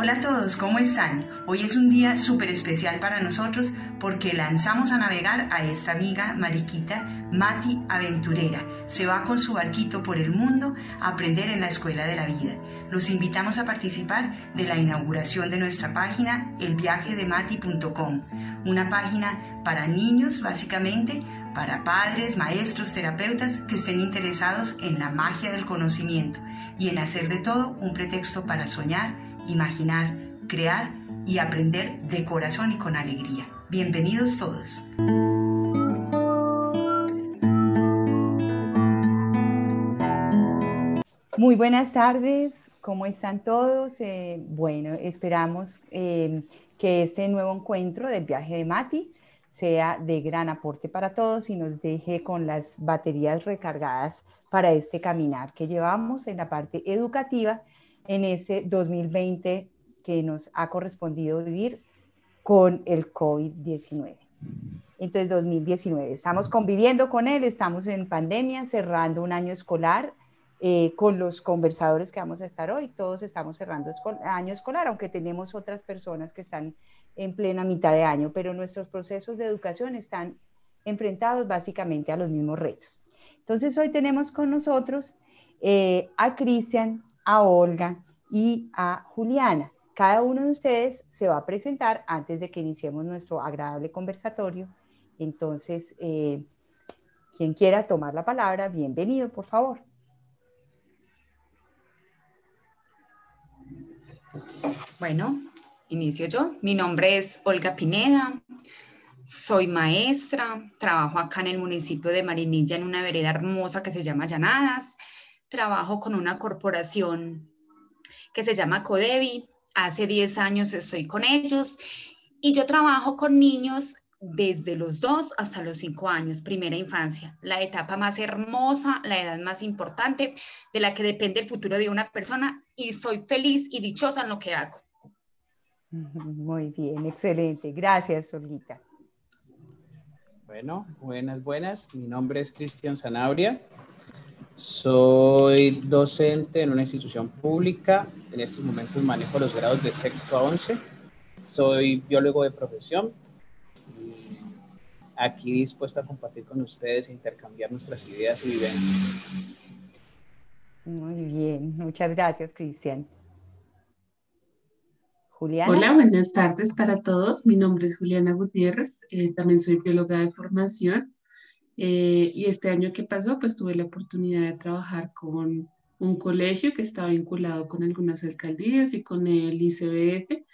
Hola a todos, ¿cómo están? Hoy es un día súper especial para nosotros porque lanzamos a navegar a esta amiga mariquita Mati Aventurera. Se va con su barquito por el mundo a aprender en la Escuela de la Vida. Los invitamos a participar de la inauguración de nuestra página elviajedemati.com, una página para niños básicamente, para padres, maestros, terapeutas que estén interesados en la magia del conocimiento y en hacer de todo un pretexto para soñar imaginar, crear y aprender de corazón y con alegría. Bienvenidos todos. Muy buenas tardes, ¿cómo están todos? Eh, bueno, esperamos eh, que este nuevo encuentro del viaje de Mati sea de gran aporte para todos y nos deje con las baterías recargadas para este caminar que llevamos en la parte educativa en ese 2020 que nos ha correspondido vivir con el COVID-19. Entonces, 2019, estamos conviviendo con él, estamos en pandemia, cerrando un año escolar eh, con los conversadores que vamos a estar hoy. Todos estamos cerrando año escolar, aunque tenemos otras personas que están en plena mitad de año, pero nuestros procesos de educación están enfrentados básicamente a los mismos retos. Entonces, hoy tenemos con nosotros eh, a Cristian a Olga y a Juliana. Cada uno de ustedes se va a presentar antes de que iniciemos nuestro agradable conversatorio. Entonces, eh, quien quiera tomar la palabra, bienvenido, por favor. Bueno, inicio yo. Mi nombre es Olga Pineda. Soy maestra, trabajo acá en el municipio de Marinilla en una vereda hermosa que se llama Llanadas trabajo con una corporación que se llama Codevi. Hace 10 años estoy con ellos y yo trabajo con niños desde los 2 hasta los 5 años, primera infancia, la etapa más hermosa, la edad más importante de la que depende el futuro de una persona y soy feliz y dichosa en lo que hago. Muy bien, excelente. Gracias, Olguita. Bueno, buenas, buenas. Mi nombre es Cristian Zanabria. Soy docente en una institución pública. En estos momentos manejo los grados de sexto a once. Soy biólogo de profesión. aquí dispuesto a compartir con ustedes e intercambiar nuestras ideas y vivencias. Muy bien, muchas gracias, Cristian. Juliana. Hola, buenas tardes para todos. Mi nombre es Juliana Gutiérrez. Eh, también soy bióloga de formación eh, y este año que pasó, pues tuve la oportunidad de trabajar con un colegio que estaba vinculado con algunas alcaldías y con el ICBF,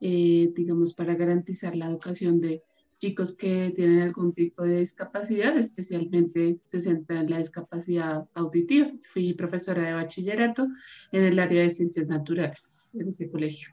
eh, digamos, para garantizar la educación de chicos que tienen algún tipo de discapacidad, especialmente se centra en la discapacidad auditiva. Fui profesora de bachillerato en el área de ciencias naturales en ese colegio.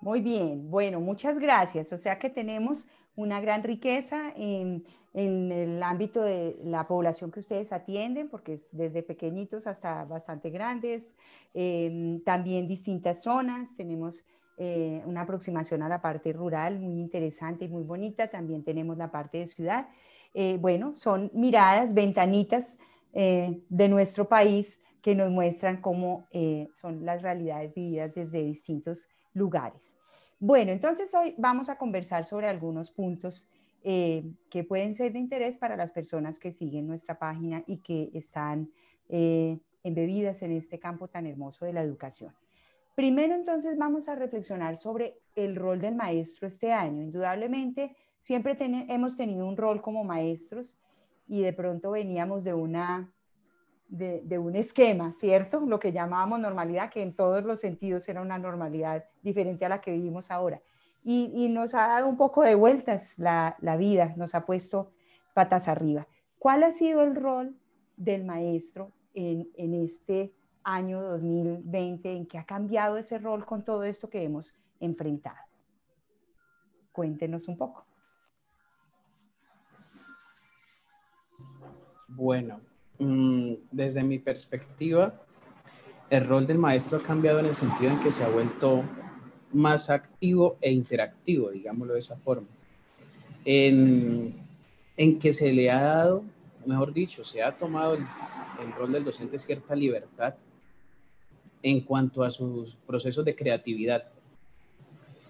Muy bien, bueno, muchas gracias. O sea que tenemos una gran riqueza en, el ámbito de la población que ustedes atienden, porque es desde pequeñitos hasta bastante grandes, em, también distintas zonas, tenemos eh, una aproximación a la parte rural muy interesante y muy bonita, también tenemos la parte de ciudad. Eh, bueno, son miradas, ventanitas eh, de nuestro país que nos muestran cómo son las realidades vividas desde distintos lugares. Bueno, entonces hoy vamos a conversar sobre algunos puntos eh, que pueden ser de interés para las personas que siguen nuestra página y que están eh, embebidas en este campo tan hermoso de la educación. Primero, entonces, vamos a reflexionar sobre el rol del maestro este año. Indudablemente, siempre hemos tenido un rol como maestros y de pronto veníamos de una de, un esquema, ¿cierto? Lo que llamábamos normalidad, que en todos los sentidos era una normalidad diferente a la que vivimos ahora. Y, nos ha dado un poco de vueltas la, vida, nos ha puesto patas arriba. ¿Cuál ha sido el rol del maestro en, en este año 2020 en que ha cambiado ese rol con todo esto que hemos enfrentado? Cuéntenos un poco. Bueno, desde mi perspectiva, el rol del maestro ha cambiado en el sentido en que se ha vuelto más activo e interactivo, digámoslo de esa forma, en, que se le ha dado, mejor dicho, se ha tomado el, rol del docente cierta libertad en cuanto a sus procesos de creatividad.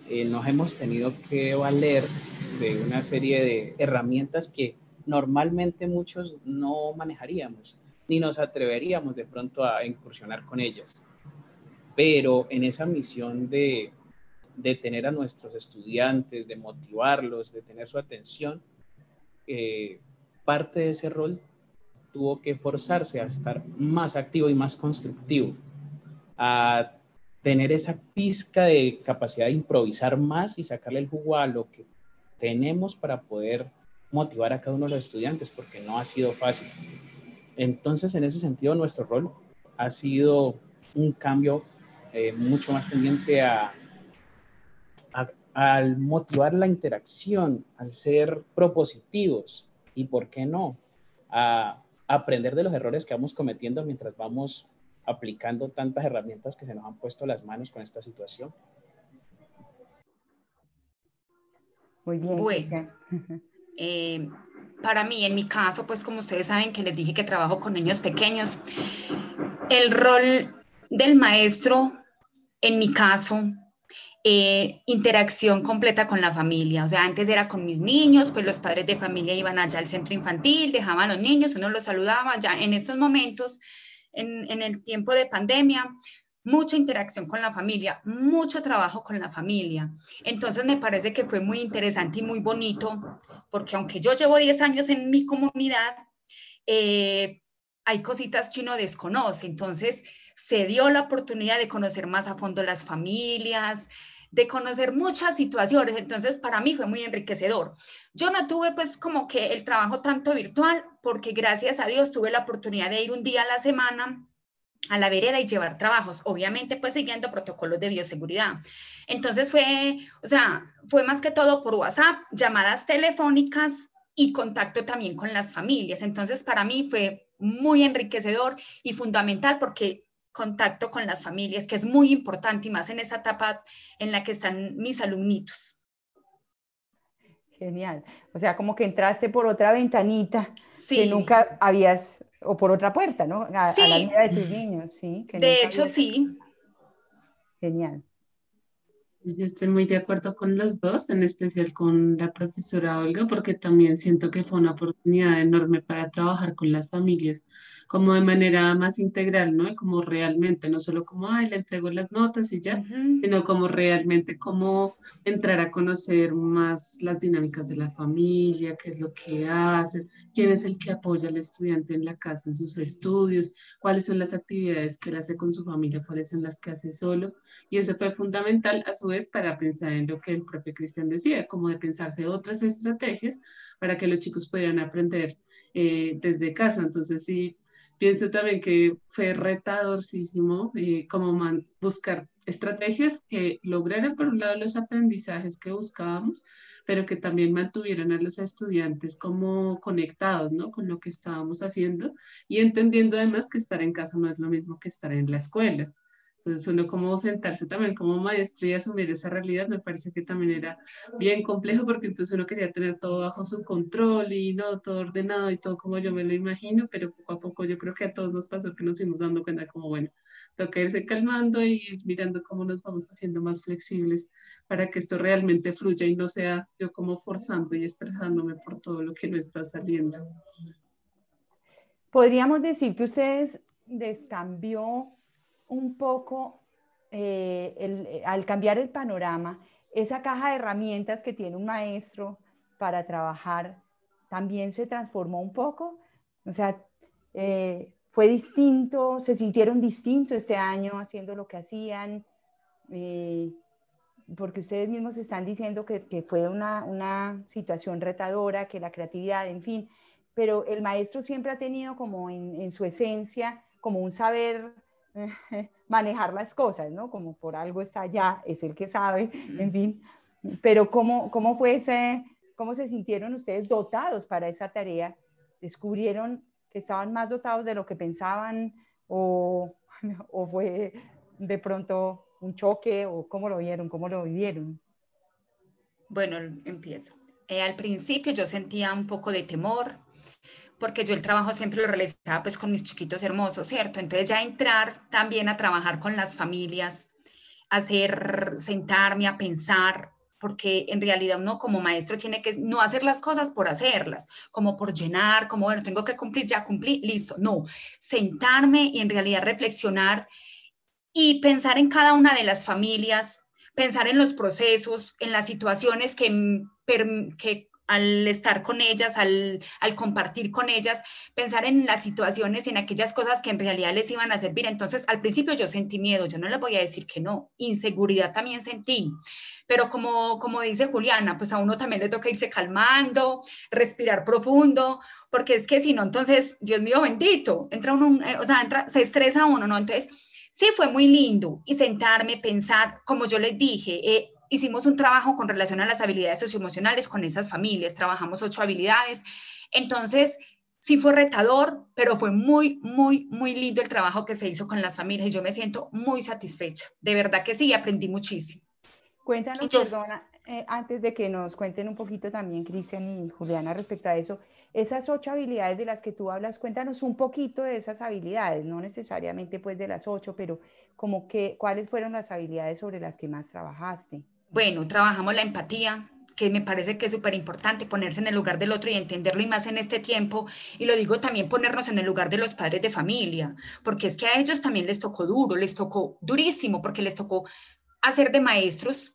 Eh, nos hemos tenido que valer de una serie de herramientas que normalmente muchos no manejaríamos, ni nos atreveríamos de pronto a incursionar con ellas. Pero en esa misión de, de tener a nuestros estudiantes, de motivarlos, de tener su atención, eh, parte de ese rol tuvo que forzarse a estar más activo y más constructivo, a tener esa pizca de capacidad de improvisar más y sacarle el jugo a lo que tenemos para poder motivar a cada uno de los estudiantes, porque no ha sido fácil. Entonces, en ese sentido, nuestro rol ha sido un cambio eh, mucho más tendiente a, al motivar la interacción, al ser propositivos y, ¿por qué no?, a aprender de los errores que vamos cometiendo mientras vamos aplicando tantas herramientas que se nos han puesto las manos con esta situación. Muy bien. Bueno, eh, para mí, en mi caso, pues como ustedes saben que les dije que trabajo con niños pequeños, el rol del maestro, en mi caso, eh, interacción completa con la familia. O sea, antes era con mis niños, pues los padres de familia iban allá al centro infantil, dejaban a los niños, uno los saludaba. Ya en estos momentos, en, en el tiempo de pandemia, mucha interacción con la familia, mucho trabajo con la familia. Entonces me parece que fue muy interesante y muy bonito, porque aunque yo llevo 10 años en mi comunidad, eh, hay cositas que uno desconoce. Entonces se dio la oportunidad de conocer más a fondo las familias, de conocer muchas situaciones. Entonces, para mí fue muy enriquecedor. Yo no tuve pues como que el trabajo tanto virtual, porque gracias a Dios tuve la oportunidad de ir un día a la semana a la vereda y llevar trabajos, obviamente pues siguiendo protocolos de bioseguridad. Entonces fue, o sea, fue más que todo por WhatsApp, llamadas telefónicas y contacto también con las familias. Entonces para mí fue muy enriquecedor y fundamental porque contacto con las familias, que es muy importante y más en esta etapa en la que están mis alumnitos. Genial. O sea, como que entraste por otra ventanita que nunca habías, o por otra puerta, ¿no? A, la vida de tus niños, sí. de hecho, sí. Genial. Yo estoy muy de acuerdo con los dos, en especial con la profesora Olga, porque también siento que fue una oportunidad enorme para trabajar con las familias como de manera más integral, ¿no? como realmente, no solo como, ay, le entrego las notas y ya, sino como realmente como entrar a conocer más las dinámicas de la familia, qué es lo que hacen, quién es el que apoya al estudiante en la casa en sus estudios, cuáles son las actividades que él hace con su familia, cuáles son las que hace solo. Y eso fue fundamental a su vez para pensar en lo que el propio Cristian decía, como de pensarse otras estrategias para que los chicos pudieran aprender eh, desde casa. Entonces, sí, pienso también que fue retadorcísimo eh, como buscar estrategias que lograran por un lado los aprendizajes que buscábamos, pero que también mantuvieran a los estudiantes como conectados, ¿no? Con lo que estábamos haciendo y entendiendo además que estar en casa no es lo mismo que estar en la escuela. Entonces, uno como sentarse también como maestro y asumir esa realidad me parece que también era bien complejo porque entonces uno quería tener todo bajo su control y no todo ordenado y todo como yo me lo imagino, pero poco a poco yo creo que a todos nos pasó que nos fuimos dando cuenta como, bueno, toca irse calmando y mirando cómo nos vamos haciendo más flexibles para que esto realmente fluya y no sea yo como forzando y estresándome por todo lo que no está saliendo. Podríamos decir que ustedes descambió un poco, eh, eh, al cambiar el panorama, esa caja de herramientas que tiene un maestro para trabajar también se transformó un poco. O sea, eh, fue distinto, se sintieron distintos este año haciendo lo que hacían, porque ustedes mismos están diciendo que, fue una, situación retadora, que la creatividad, en fin, pero el maestro siempre ha tenido como en, en su esencia, como un saber manejar las cosas, ¿no? Como por algo está allá, es el que sabe, en fin. Pero ¿cómo, cómo fue ese, cómo se sintieron ustedes dotados para esa tarea? ¿Descubrieron que estaban más dotados de lo que pensaban o, o fue de pronto un choque o cómo lo vieron, cómo lo vivieron? Bueno, empiezo. Eh, al principio yo sentía un poco de temor porque yo el trabajo siempre lo realizaba pues con mis chiquitos hermosos, ¿cierto? Entonces ya entrar también a trabajar con las familias, hacer, sentarme a pensar, porque en realidad uno como maestro tiene que no hacer las cosas por hacerlas, como por llenar, como bueno, tengo que cumplir, ya cumplí, listo. No, sentarme y en realidad reflexionar y pensar en cada una de las familias, pensar en los procesos, en las situaciones que, que al estar con ellas, al, compartir con ellas, pensar en las situaciones, en aquellas cosas que en realidad les iban a servir. Entonces, al principio yo sentí miedo, yo no les voy a decir que no, inseguridad también sentí, pero como, como dice Juliana, pues a uno también le toca irse calmando, respirar profundo, porque es que si no, entonces, Dios mío bendito, entra uno, eh, o sea, entra, se estresa uno, ¿no? Entonces, sí, fue muy lindo y sentarme, pensar, como yo les dije, eh, hicimos un trabajo con relación a las habilidades socioemocionales con esas familias, trabajamos ocho habilidades. Entonces, sí fue retador, pero fue muy, muy, muy lindo el trabajo que se hizo con las familias y yo me siento muy satisfecha. De verdad que sí, aprendí muchísimo. Cuéntanos, perdona, eh, antes de que nos cuenten un poquito también, Cristian y Juliana, respecto a eso, esas ocho habilidades de las que tú hablas, cuéntanos un poquito de esas habilidades, no necesariamente pues de las ocho, pero como que, ¿cuáles fueron las habilidades sobre las que más trabajaste? Bueno, trabajamos la empatía, que me parece que es súper importante ponerse en el lugar del otro y entenderlo y más en este tiempo. Y lo digo también ponernos en el lugar de los padres de familia, porque es que a ellos también les tocó duro, les tocó durísimo, porque les tocó hacer de maestros,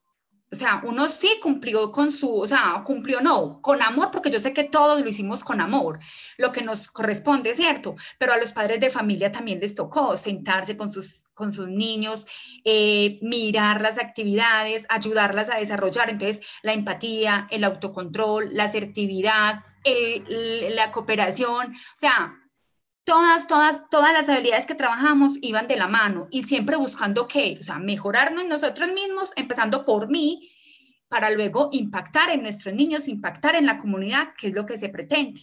o sea, uno sí cumplió con su, o sea, cumplió no, con amor, porque yo sé que todos lo hicimos con amor, lo que nos corresponde, ¿cierto? Pero a los padres de familia también les tocó sentarse con sus, con sus niños, eh, mirar las actividades, ayudarlas a desarrollar. Entonces, la empatía, el autocontrol, la asertividad, la cooperación, o sea, todas, todas, todas las habilidades que trabajamos iban de la mano y siempre buscando qué, o sea, mejorarnos nosotros mismos, empezando por mí, para luego impactar en nuestros niños, impactar en la comunidad, que es lo que se pretende.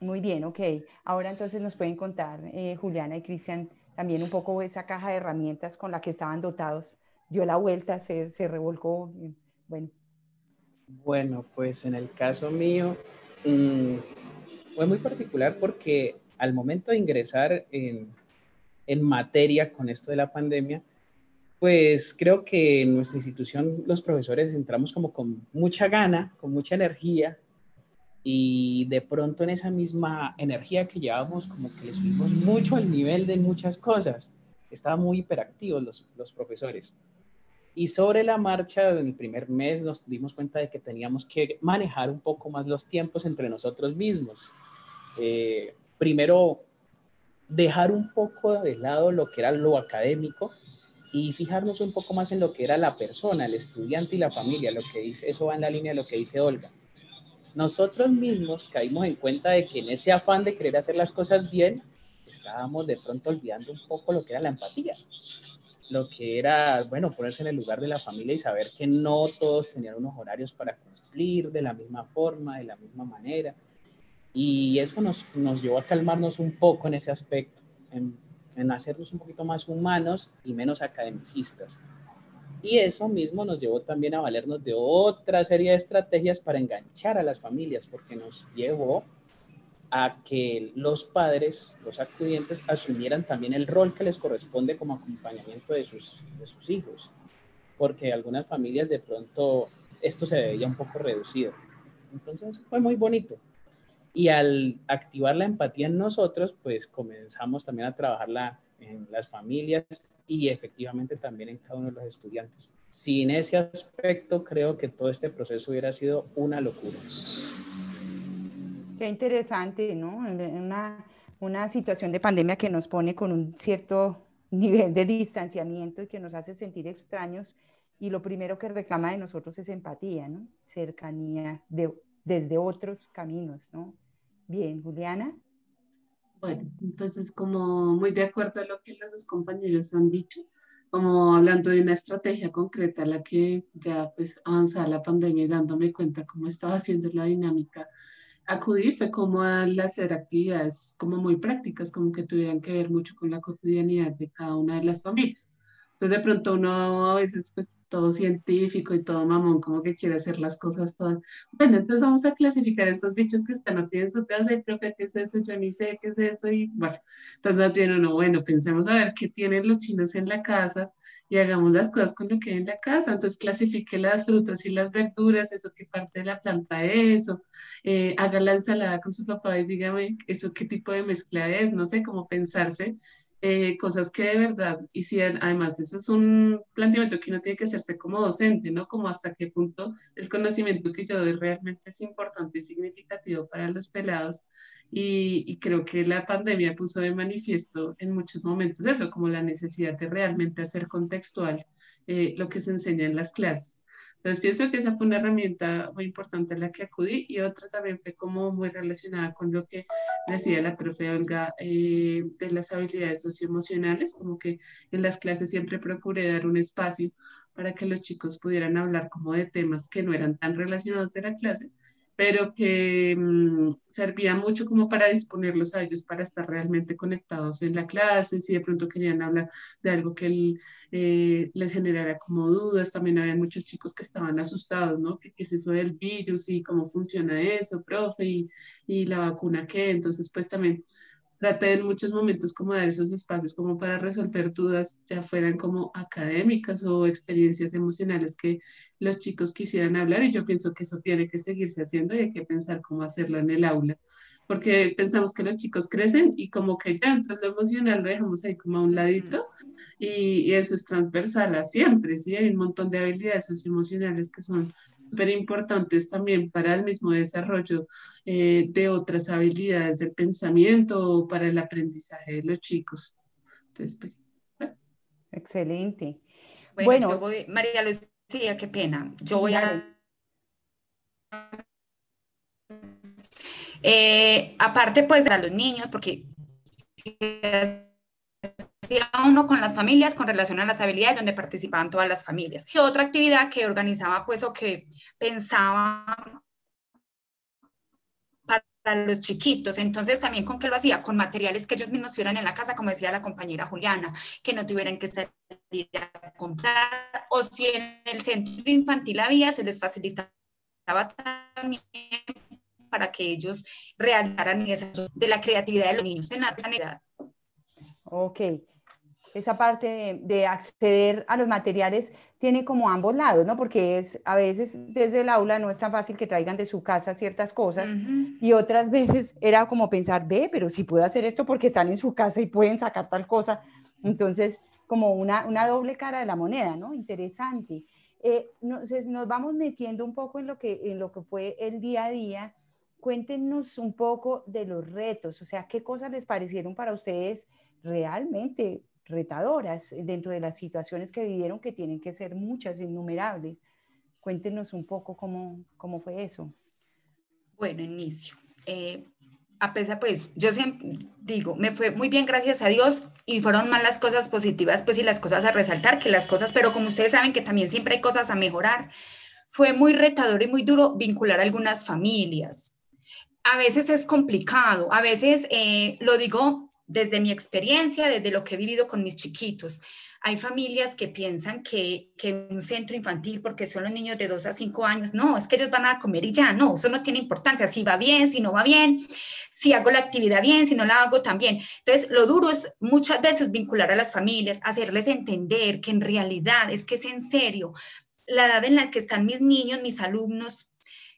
Muy bien, ok. Ahora entonces nos pueden contar, eh, Juliana y Cristian, también un poco esa caja de herramientas con la que estaban dotados. Dio la vuelta, se, se revolcó. Bueno, bueno, pues en el caso mío mm, fue muy particular porque al momento de ingresar en, en materia con esto de la pandemia, pues creo que en nuestra institución los profesores entramos como con mucha gana, con mucha energía y de pronto en esa misma energía que llevábamos como que le subimos mucho al nivel de muchas cosas. Estaban muy hiperactivos los profesores. Y sobre la marcha, en el primer mes nos dimos cuenta de que teníamos que manejar un poco más los tiempos entre nosotros mismos. Eh, primero, dejar un poco de lado lo que era lo académico y fijarnos un poco más en lo que era la persona, el estudiante y la familia, lo que dice, eso va en la línea de lo que dice Olga. Nosotros mismos caímos en cuenta de que en ese afán de querer hacer las cosas bien, estábamos de pronto olvidando un poco lo que era la empatía lo que era, bueno, ponerse en el lugar de la familia y saber que no todos tenían unos horarios para cumplir de la misma forma, de la misma manera. Y eso nos, nos llevó a calmarnos un poco en ese aspecto, en, en hacernos un poquito más humanos y menos academicistas. Y eso mismo nos llevó también a valernos de otra serie de estrategias para enganchar a las familias, porque nos llevó a que los padres, los acudientes, asumieran también el rol que les corresponde como acompañamiento de sus, hijos, porque algunas familias de pronto esto se veía un poco reducido. Entonces fue muy bonito. Y al activar la empatía en nosotros, pues comenzamos también a trabajarla en las familias y efectivamente también en cada uno de los estudiantes. Sin ese aspecto, creo que todo este proceso hubiera sido una locura. Qué interesante, ¿no? Una, una situación de pandemia que nos pone con un cierto nivel de distanciamiento y que nos hace sentir extraños y lo primero que reclama de nosotros es empatía, ¿no? Cercanía de, desde otros caminos, ¿no? Bien, Juliana. Bueno, entonces como muy de acuerdo a lo que los dos compañeros han dicho, como hablando de una estrategia concreta la que ya pues avanzaba la pandemia y dándome cuenta cómo estaba haciendo la dinámica acudir fue como al hacer actividades como muy prácticas, como que tuvieran que ver mucho con la cotidianidad de cada una de las familias. Entonces de pronto uno a veces pues todo científico y todo mamón como que quiere hacer las cosas todas. Bueno, entonces vamos a clasificar estos bichos que están aquí en su casa y profe, ¿qué es eso? Yo ni sé qué es eso y bueno, entonces más bien uno, bueno, pensemos a ver qué tienen los chinos en la casa y hagamos las cosas con lo que hay en la casa. Entonces clasifique las frutas y las verduras, eso qué parte de la planta es, o eh, haga la ensalada con su papá y dígame eso qué tipo de mezcla es, no sé, cómo pensarse eh, cosas que de verdad hicieran, además eso es un planteamiento que uno tiene que hacerse como docente, ¿no? Como hasta qué punto el conocimiento que yo doy realmente es importante y significativo para los pelados. Y, y creo que la pandemia puso de manifiesto en muchos momentos eso, como la necesidad de realmente hacer contextual eh, lo que se enseña en las clases. Entonces pienso que esa fue una herramienta muy importante a la que acudí y otra también fue como muy relacionada con lo que decía la profe Olga eh, de las habilidades socioemocionales, como que en las clases siempre procuré dar un espacio para que los chicos pudieran hablar como de temas que no eran tan relacionados de la clase, pero que mm, servía mucho como para disponerlos a ellos para estar realmente conectados en la clase, si de pronto querían hablar de algo que eh, les generara como dudas, también había muchos chicos que estaban asustados, ¿no? ¿Qué, es eso del virus y cómo funciona eso, profe? Y, y la vacuna qué, entonces pues también traté en muchos momentos como dar esos espacios como para resolver dudas, ya fueran como académicas o experiencias emocionales que los chicos quisieran hablar y yo pienso que eso tiene que seguirse haciendo y hay que pensar cómo hacerlo en el aula, porque pensamos que los chicos crecen y como que ya, entonces lo emocional lo dejamos ahí como a un ladito y, y eso es transversal a siempre, ¿sí? Hay un montón de habilidades socioemocionales que son súper importantes también para el mismo desarrollo eh, de otras habilidades del pensamiento o para el aprendizaje de los chicos. Entonces, pues. Excelente. Bueno, María Lucía, qué pena. Yo voy a... Eh, aparte, pues, de los niños, porque uno con las familias con relación a las habilidades donde participaban todas las familias. Y otra actividad que organizaba pues o que pensaba para los chiquitos. Entonces, también con qué lo hacía, con materiales que ellos mismos tuvieran en la casa, como decía la compañera Juliana, que no tuvieran que a comprar, o si en el centro infantil había, se les facilitaba también para que ellos realizaran eso de la creatividad de los niños en la sanidad. Ok esa parte de, acceder a los materiales tiene como ambos lados, ¿no? Porque es a veces desde el aula no es tan fácil que traigan de su casa ciertas cosas y otras veces era como pensar, ve, pero si puedo hacer esto porque están en su casa y pueden sacar tal cosa. Entonces, como una, una doble cara de la moneda, ¿no? Interesante. Eh, entonces, nos vamos metiendo un poco en lo, que, en lo que fue el día a día. Cuéntenos un poco de los retos, o sea, qué cosas les parecieron para ustedes realmente retadoras dentro de las situaciones que vivieron, que tienen que ser muchas, innumerables. Cuéntenos un poco cómo, cómo fue eso. Bueno, inicio. Eh, a pesar, pues, yo siempre digo, me fue muy bien, gracias a Dios, y fueron más las cosas positivas, pues, y las cosas a resaltar que las cosas, pero como ustedes saben que también siempre hay cosas a mejorar, fue muy retador y muy duro vincular a algunas familias. A veces es complicado, a veces, eh, lo digo desde mi experiencia, desde lo que he vivido con mis chiquitos, hay familias que piensan que, que, un centro infantil, porque son los niños de 2 a 5 años, no, es que ellos van a comer y ya, no, eso no tiene importancia, si va bien, si no va bien, si hago la actividad bien, si no la hago también. Entonces, lo duro es muchas veces vincular a las familias, hacerles entender que en realidad es que es en serio la edad en la que están mis niños, mis alumnos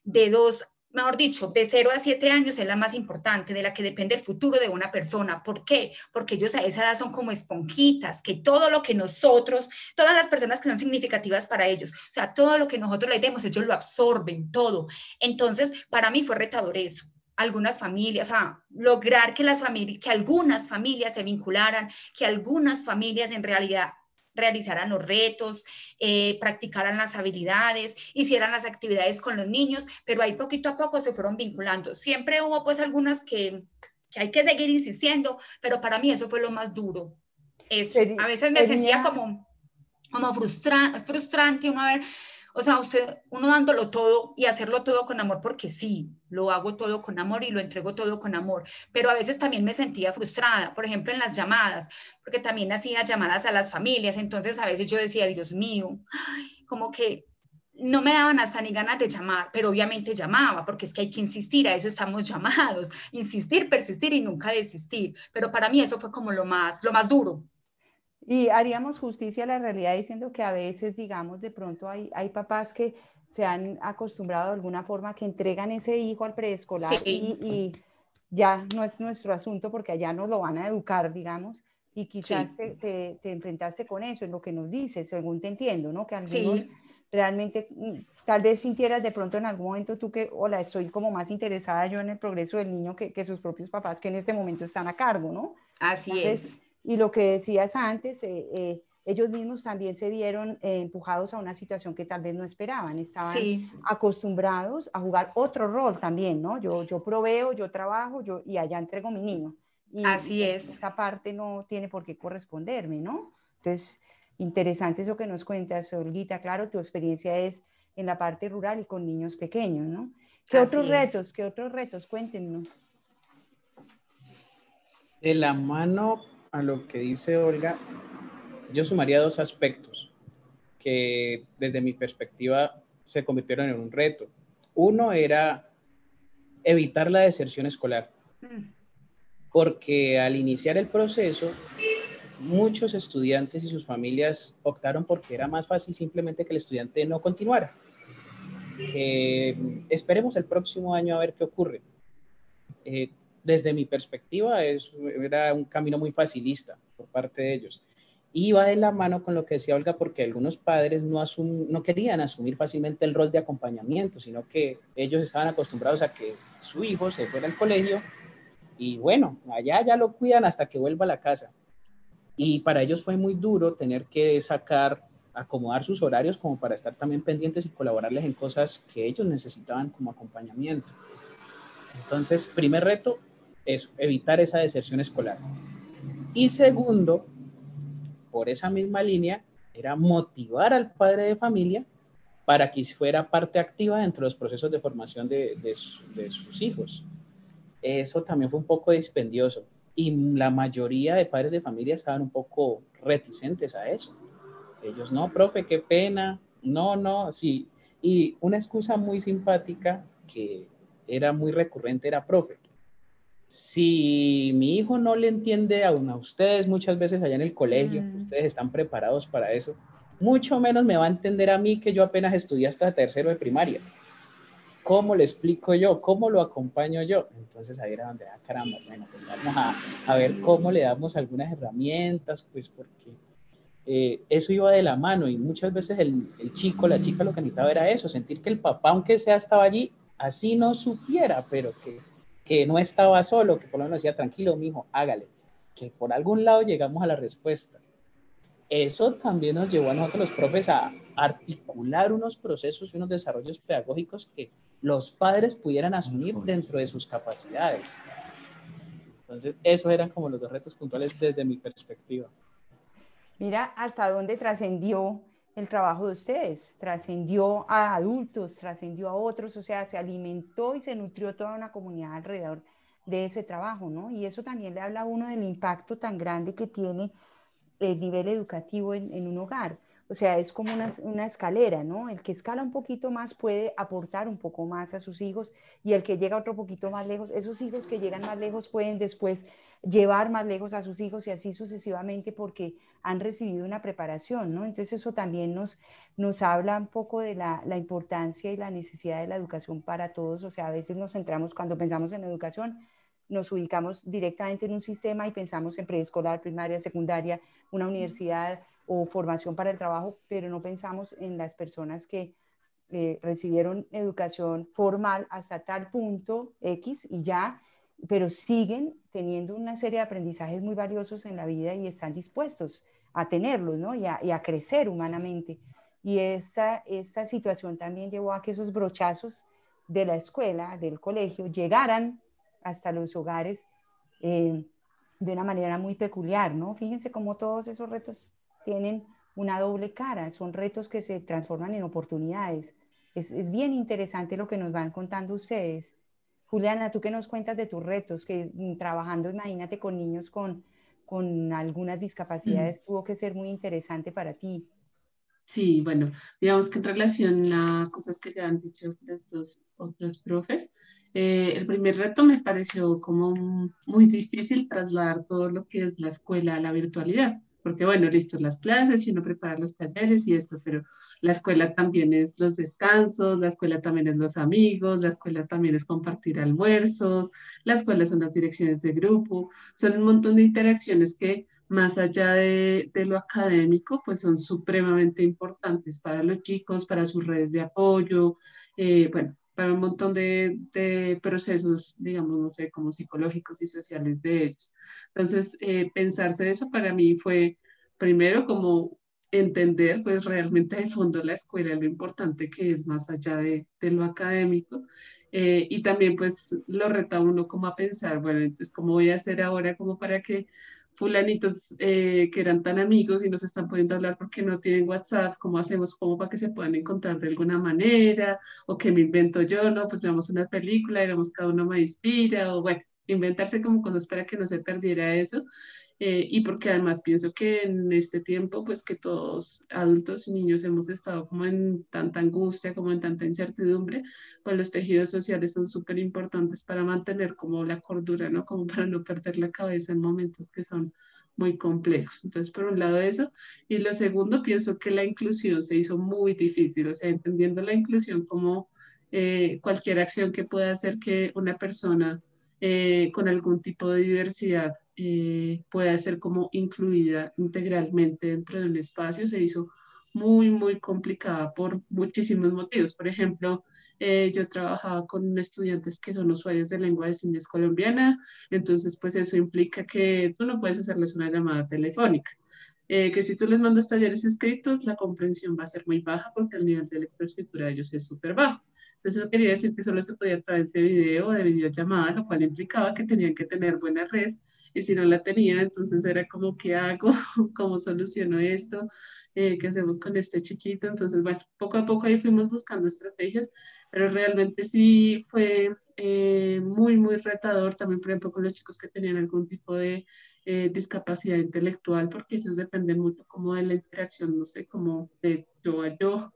de 2 mejor dicho, de 0 a 7 años es la más importante, de la que depende el futuro de una persona. ¿Por qué? Porque ellos a esa edad son como esponjitas, que todo lo que nosotros, todas las personas que son significativas para ellos, o sea, todo lo que nosotros les demos, ellos lo absorben, todo. Entonces, para mí fue retador eso algunas familias, o sea, lograr que las familias, que algunas familias se vincularan, que algunas familias en realidad realizaran los retos, eh, practicaran las habilidades, hicieran las actividades con los niños, pero ahí poquito a poco se fueron vinculando. Siempre hubo pues algunas que, que hay que seguir insistiendo, pero para mí eso fue lo más duro. Eso. A veces me sentía como, como frustra, frustrante uno ver O sea, usted, uno dándolo todo y hacerlo todo con amor, porque sí, lo hago todo con amor y lo entrego todo con amor, pero a veces también me sentía frustrada, por ejemplo, en las llamadas, porque también hacía llamadas a las familias, entonces a veces yo decía, Dios mío, como que no me daban hasta ni ganas de llamar, pero obviamente llamaba, porque es que hay que insistir, a eso estamos llamados, insistir, persistir y nunca desistir, pero para mí eso fue como lo más, lo más duro. Y haríamos justicia a la realidad diciendo que a veces, digamos, de pronto hay, hay papás que se han acostumbrado de alguna forma que entregan ese hijo al preescolar y, ya no es nuestro asunto porque allá nos lo van a educar, digamos, y quizás te, te, enfrentaste con eso, es lo que nos dices, según te entiendo, ¿no? Que algunos realmente, mm, tal vez sintieras de pronto en algún momento tú que, hola, estoy como más interesada yo en el progreso del niño que, que sus propios papás que en este momento están a cargo, ¿no? Así es. Y lo que decías antes, eh, eh, ellos mismos también se vieron eh, empujados a una situación que tal vez no esperaban, estaban acostumbrados a jugar otro rol también, ¿no? Yo, yo proveo, yo trabajo, yo, y allá entrego mi niño. Y Así es. Esa parte no tiene por qué corresponderme, ¿no? Entonces, interesante eso que nos cuentas, Olguita. Claro, tu experiencia es en la parte rural y con niños pequeños, ¿no? ¿Qué otros retos? ¿Qué otros retos? Cuéntenos. De la mano a lo que dice Olga, yo sumaría dos aspectos que desde mi perspectiva se convirtieron en un reto. Uno era evitar la deserción escolar, porque al iniciar el proceso, muchos estudiantes y sus familias optaron porque era más fácil simplemente que el estudiante no continuara. esperemos el próximo año a ver qué ocurre. Eh, desde mi perspectiva, era un camino muy facilista por parte de ellos. Va de la mano con lo que decía Olga, porque algunos padres no, no querían asumir fácilmente el rol de acompañamiento, sino que ellos estaban acostumbrados a que su hijo se fuera al colegio y bueno, allá ya lo cuidan hasta que vuelva a la casa. Y para ellos fue muy duro tener que sacar, acomodar sus horarios como para estar también pendientes y colaborarles en cosas que ellos necesitaban como acompañamiento. Entonces, primer reto, es evitar esa deserción escolar. Y segundo, por esa misma línea, era motivar al padre de familia para que fuera parte activa dentro de los procesos de formación de, de, sus hijos. Eso también fue un poco dispendioso y la mayoría de padres de familia estaban un poco reticentes a eso. Ellos, no, profe, qué pena, no, no, sí. Y una excusa muy simpática que era muy recurrente era, profe, si mi hijo no le entiende a, a ustedes muchas veces allá en el colegio, mm. ustedes están preparados para eso, mucho menos me va a entender a mí que yo apenas estudié hasta tercero de primaria. ¿Cómo le explico yo? ¿Cómo lo acompaño yo? Entonces ahí era donde, ah, caramba, bueno, pues vamos a, a ver cómo le damos algunas herramientas, pues porque eh, eso iba de la mano y muchas veces el, el, chico, la chica lo que necesitaba era eso, sentir que el papá, aunque sea estaba allí, así no supiera, pero que que no estaba solo, que por lo menos decía, tranquilo, mi hijo, hágale, que por algún lado llegamos a la respuesta. Eso también nos llevó a nosotros los profes a articular unos procesos y unos desarrollos pedagógicos que los padres pudieran asumir dentro de sus capacidades. Entonces, esos eran como los dos retos puntuales desde mi perspectiva. Mira hasta dónde trascendió el trabajo de ustedes, trascendió a adultos, trascendió a otros, o sea, se alimentó y se nutrió toda una comunidad alrededor de ese trabajo, ¿no? Y eso también le habla a uno del impacto tan grande que tiene el nivel educativo en, en un hogar. O sea, es como una, escalera, ¿no? El que escala un poquito más puede aportar un poco más a sus hijos y el que llega otro poquito más lejos, esos hijos que llegan más lejos pueden después llevar más lejos a sus hijos y así sucesivamente porque han recibido una preparación, ¿no? Entonces eso también nos, nos habla un poco de la, la importancia y la necesidad de la educación para todos. O sea, a veces nos centramos cuando pensamos en educación, nos ubicamos directamente en un sistema y pensamos en preescolar, primaria, secundaria, una universidad o formación para el trabajo, pero no pensamos en las personas que eh, recibieron educación formal hasta tal punto X y ya, pero siguen teniendo una serie de aprendizajes muy valiosos en la vida y están dispuestos a tenerlos, ¿no? Y a, crecer humanamente. Y esta, esta situación también llevó a que esos brochazos de la escuela, del colegio, llegaran hasta los hogares eh, de una manera muy peculiar, ¿no? Fíjense cómo todos esos retos tienen una doble cara, son retos que se transforman en oportunidades. Es, es bien interesante lo que nos van contando ustedes. Juliana, ¿tú qué nos cuentas de tus retos? Que mm, trabajando, imagínate, con niños con, con algunas discapacidades, tuvo que ser muy interesante para ti. Sí, bueno, digamos que en relación a cosas que ya han dicho estos otros profes, eh, el primer reto me pareció como muy difícil trasladar todo lo que es la escuela a la virtualidad porque bueno, listo, las clases y uno prepara los talleres y esto, pero la escuela también es los descansos, la escuela también es los amigos, la escuela también es compartir almuerzos, la escuela son las direcciones de grupo, son un montón de interacciones que más allá de, lo académico, pues son supremamente importantes para los chicos, para sus redes de apoyo, eh, bueno, para un montón de, de, procesos, digamos, no sé, como psicológicos y sociales de ellos. Entonces, eh, pensarse eso para mí fue primero como entender pues realmente de fondo la escuela, lo importante que es más allá de, de lo académico. Eh, y también pues lo reta uno como a pensar, bueno, entonces, ¿cómo voy a hacer ahora como para que fulanitos eh, que eran tan amigos y nos están pudiendo hablar porque no tienen WhatsApp, ¿cómo hacemos como para que se puedan encontrar de alguna manera? O que me invento yo, ¿no? Pues veamos una película y cada uno me inspira, o bueno, inventarse como cosas para que no se perdiera eso. Eh, y porque además pienso que en este tiempo, pues que todos adultos y niños hemos estado como en tanta angustia, como en tanta incertidumbre, pues los tejidos sociales son súper importantes para mantener como la cordura, ¿no? Como para no perder la cabeza en momentos que son muy complejos. Entonces, por un lado eso. Y lo segundo, pienso que la inclusión se hizo muy difícil, o sea, entendiendo la inclusión como eh, cualquier acción que pueda hacer que una persona eh, con algún tipo de diversidad eh, pueda ser como incluida integralmente dentro de un espacio, se hizo muy, muy complicada por muchísimos motivos. Por ejemplo, eh, yo trabajaba con estudiantes que son usuarios de lengua de señas colombiana, entonces pues eso implica que tú no puedes hacerles una llamada telefónica. Eh, que si tú les mandas talleres escritos, la comprensión va a ser muy baja porque el nivel de lectoescritura de ellos es súper bajo. Entonces eso quería decir que solo se podía a través de video o de videollamada, lo cual implicaba que tenían que tener buena red y si no la tenía, entonces era como, ¿qué hago? ¿Cómo soluciono esto? Eh, ¿Qué hacemos con este chiquito? Entonces, bueno, poco a poco ahí fuimos buscando estrategias, pero realmente sí fue eh, muy, muy retador también, por ejemplo, con los chicos que tenían algún tipo de eh, discapacidad intelectual, porque ellos dependen mucho como de la interacción, no sé, como de yo a yo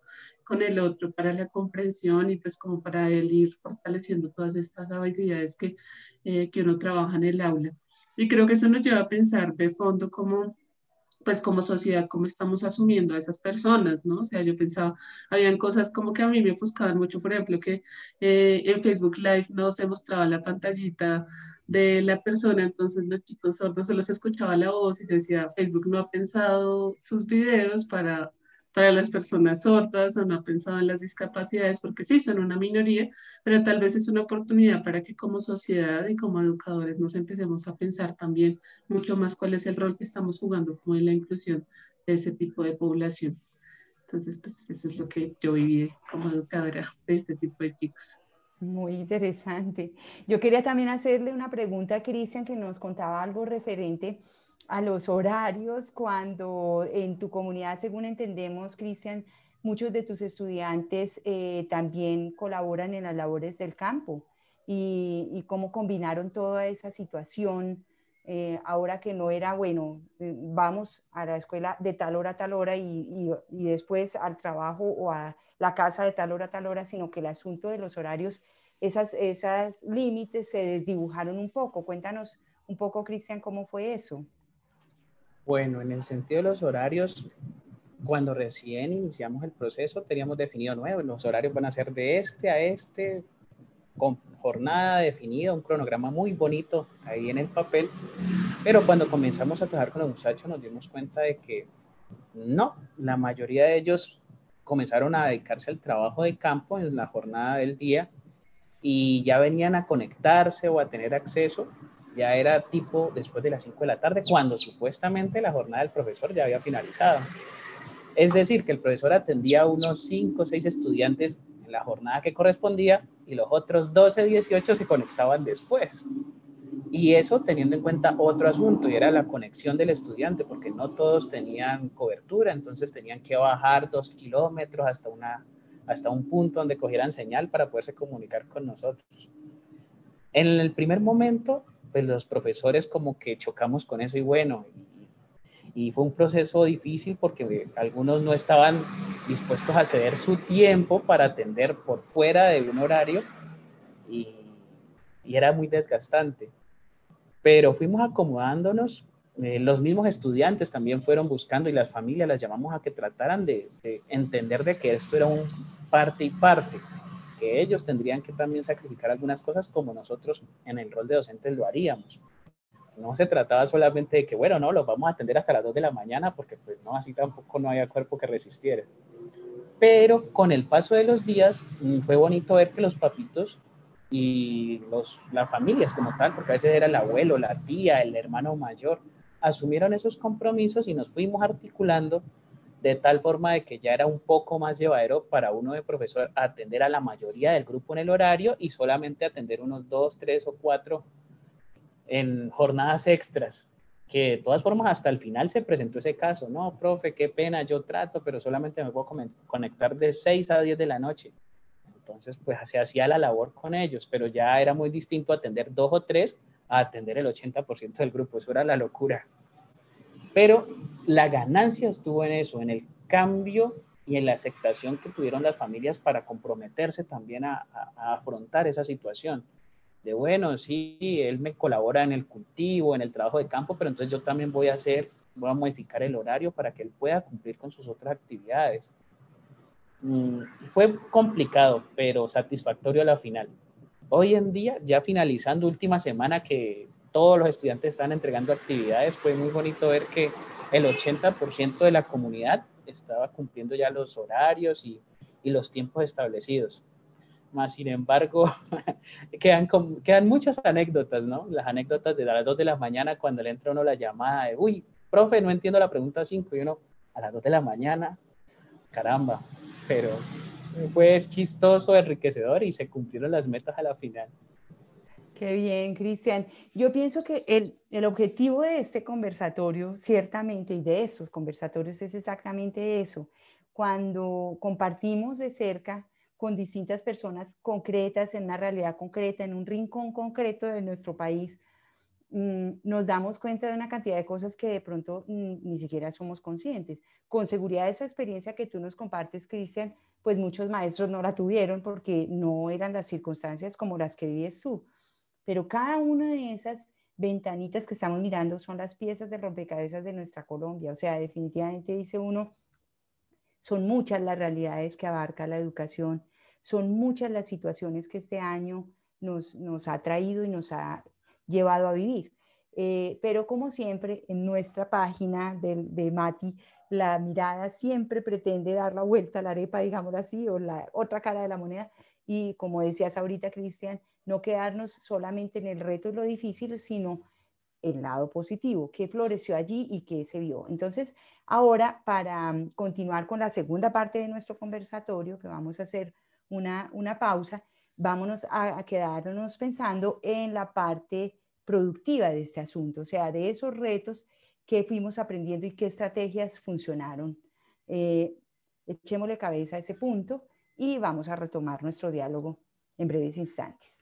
con el otro para la comprensión y pues como para él ir fortaleciendo todas estas habilidades que, que uno trabaja en el aula. Y creo que eso nos lleva a pensar de fondo cómo pues como sociedad, cómo estamos asumiendo a esas personas, ¿no? O sea, yo pensaba, habían cosas como que a mí me ofuscaban mucho, por ejemplo, que eh, en Facebook Live no se mostraba la pantallita de la persona, entonces los chicos sordos solo se escuchaba la voz y yo decía, Facebook no ha pensado sus videos para para las personas sordas o no ha pensado en las discapacidades, porque sí, son una minoría, pero tal vez es una oportunidad para que como sociedad y como educadores nos empecemos a pensar también mucho más cuál es el rol que estamos jugando como en la inclusión de ese tipo de población. Entonces, pues eso es lo que yo viví como educadora de este tipo de chicos. Muy interesante. Yo quería también hacerle una pregunta a Cristian que nos contaba algo referente a los horarios cuando en tu comunidad, según entendemos, Cristian, muchos de tus estudiantes eh, también colaboran en las labores del campo y, cómo combinaron toda esa situación eh, ahora que no era, bueno, eh, vamos a la escuela de tal hora a tal hora y, después al trabajo o a la casa de tal hora a tal hora, sino que el asunto de los horarios, esas, esas límites se desdibujaron un poco. Cuéntanos un poco, Cristian, cómo fue eso. Bueno, en el sentido de los horarios, cuando recién iniciamos el proceso, teníamos definido nuevo, los horarios van a ser de este a este, con jornada definida, un cronograma muy bonito ahí en el papel, pero cuando comenzamos a trabajar con los muchachos nos dimos cuenta de que no, la mayoría de ellos comenzaron a dedicarse al trabajo de campo en la jornada del día y ya venían a conectarse o a tener acceso ya era tipo después de las 5 de la tarde, cuando supuestamente la jornada del profesor ya había finalizado. Es decir, que el profesor atendía a unos 5 o 6 estudiantes en la jornada que correspondía y los otros 12, 18 se conectaban después. Y eso teniendo en cuenta otro asunto, y era la conexión del estudiante, porque no todos tenían cobertura, entonces tenían que bajar dos kilómetros hasta, una, hasta un punto donde cogieran señal para poderse comunicar con nosotros. En el primer momento, pues los profesores como que chocamos con eso y bueno, y, fue un proceso difícil porque algunos no estaban dispuestos a ceder su tiempo para atender por fuera de un horario y, y era muy desgastante pero fuimos acomodándonos. Eh, los mismos estudiantes también fueron buscando y las familias las llamamos a que trataran de, entender de que esto era un parte y parte, que ellos tendrían que también sacrificar algunas cosas como nosotros en el rol de docentes lo haríamos. No se trataba solamente de que, bueno, no, los vamos a atender hasta las 2 de la mañana porque pues no, así tampoco no había cuerpo que resistiera. Pero con el paso de los días mm, fue bonito ver que los papitos y los, las familias como tal, porque a veces era el abuelo, la tía, el hermano mayor, asumieron esos compromisos y nos fuimos articulando de tal forma de que ya era un poco más llevadero para uno de profesor atender a la mayoría del grupo en el horario y solamente atender unos dos, tres o cuatro en jornadas extras, que de todas formas hasta el final se presentó ese caso, no, profe, qué pena, yo trato, pero solamente me puedo conectar de 6 a 10 de la noche. Entonces, pues se hacía la labor con ellos, pero ya era muy distinto atender dos o tres a atender el 80% del grupo. Eso era la locura. Pero la ganancia estuvo en eso, en el cambio y en la aceptación que tuvieron las familias para comprometerse también a, afrontar esa situación. De bueno, sí, él me colabora en el cultivo, en el trabajo de campo, pero entonces yo también voy a hacer, voy a modificar el horario para que él pueda cumplir con sus otras actividades. Mm, fue complicado, pero satisfactorio a la final. Hoy en día, ya finalizando última semana que todos los estudiantes están entregando actividades, fue muy bonito ver que el 80% de la comunidad estaba cumpliendo ya los horarios y, los tiempos establecidos. Más sin embargo, quedan, quedan muchas anécdotas, ¿no? Las anécdotas de las 2 de la mañana cuando le entra uno la llamada de, uy, profe, no entiendo la pregunta 5 y uno a las 2 de la mañana, caramba, pero fue chistoso, enriquecedor y se cumplieron las metas a la final. Qué bien, Cristian. Yo pienso que el, el, objetivo de este conversatorio, ciertamente, y de estos conversatorios es exactamente eso. Cuando compartimos de cerca con distintas personas concretas, en una realidad concreta, en un rincón concreto de nuestro país, Mm, nos damos cuenta de una cantidad de cosas que de pronto mm, ni siquiera somos conscientes. Con seguridad esa experiencia que tú nos compartes, Cristian, pues muchos maestros no la tuvieron porque no eran las circunstancias como las que vives tú. Pero cada una de esas ventanitas que estamos mirando son las piezas de rompecabezas de nuestra Colombia. O sea, definitivamente dice uno, son muchas las realidades que abarca la educación, son muchas las situaciones que este año nos, nos ha traído y nos ha llevado a vivir. Eh, pero como siempre, en nuestra página de, de, Mati, la mirada siempre pretende dar la vuelta a la arepa, digámoslo así, o la otra cara de la moneda. Y como decías ahorita, Cristian, no quedarnos solamente en el reto y lo difícil, sino el lado positivo, qué floreció allí y qué se vio. Entonces, ahora para mm, continuar con la segunda parte de nuestro conversatorio, que vamos a hacer una, una pausa, vámonos a, quedarnos pensando en la parte productiva de este asunto, o sea, de esos retos que fuimos aprendiendo y qué estrategias funcionaron. Eh, echémosle cabeza a ese punto y vamos a retomar nuestro diálogo en breves instantes.